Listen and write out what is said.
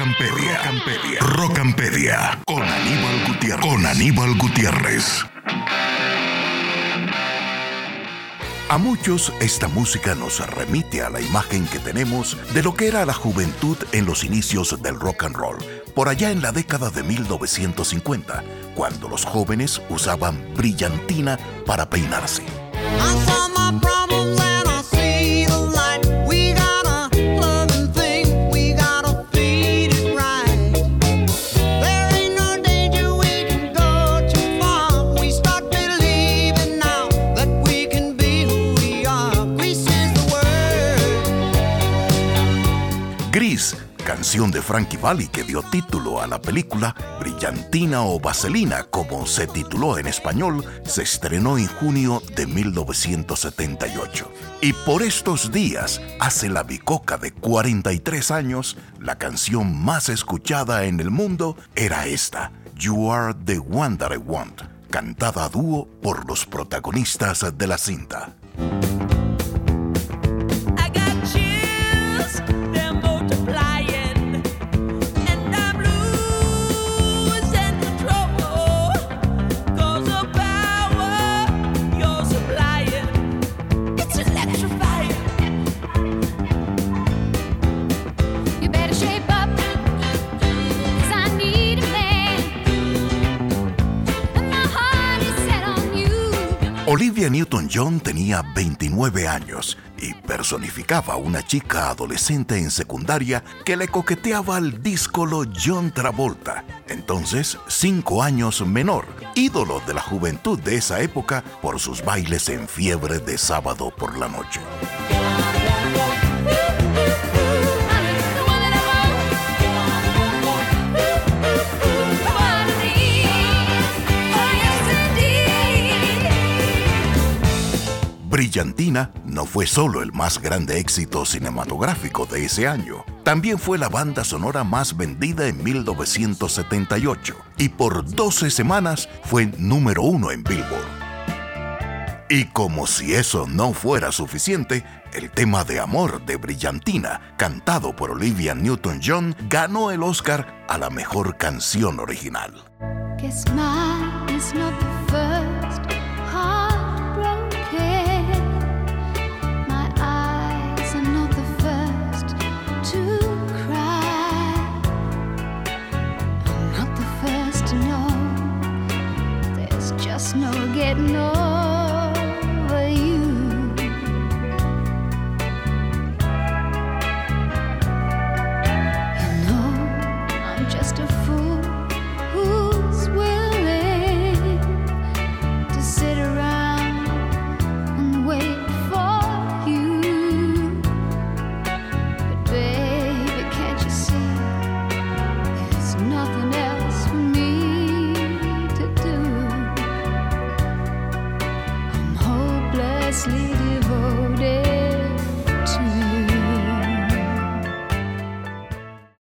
Rocampedia. Rocampedia. Con Aníbal Gutiérrez. Con Aníbal Gutiérrez. A muchos esta música nos remite a la imagen que tenemos de lo que era la juventud en los inicios del rock and roll, por allá en la década de 1950, cuando los jóvenes usaban brillantina para peinarse. Canción de Frankie Valli que dio título a la película, Brillantina o Vaselina, como se tituló en español, se estrenó en junio de 1978. Y por estos días, hace la bicoca de 43 años, la canción más escuchada en el mundo era esta, You Are the One That I Want, cantada a dúo por los protagonistas de la cinta. Olivia Newton-John tenía 29 años y personificaba a una chica adolescente en secundaria que le coqueteaba al díscolo John Travolta, entonces cinco años menor, ídolo de la juventud de esa época por sus bailes en fiebre de sábado por la noche. Brillantina no fue solo el más grande éxito cinematográfico de ese año, también fue la banda sonora más vendida en 1978 y por 12 semanas fue número uno en Billboard. Y como si eso no fuera suficiente, el tema de amor de Brillantina, cantado por Olivia Newton-John, ganó el Oscar a la mejor canción original. snow getting old.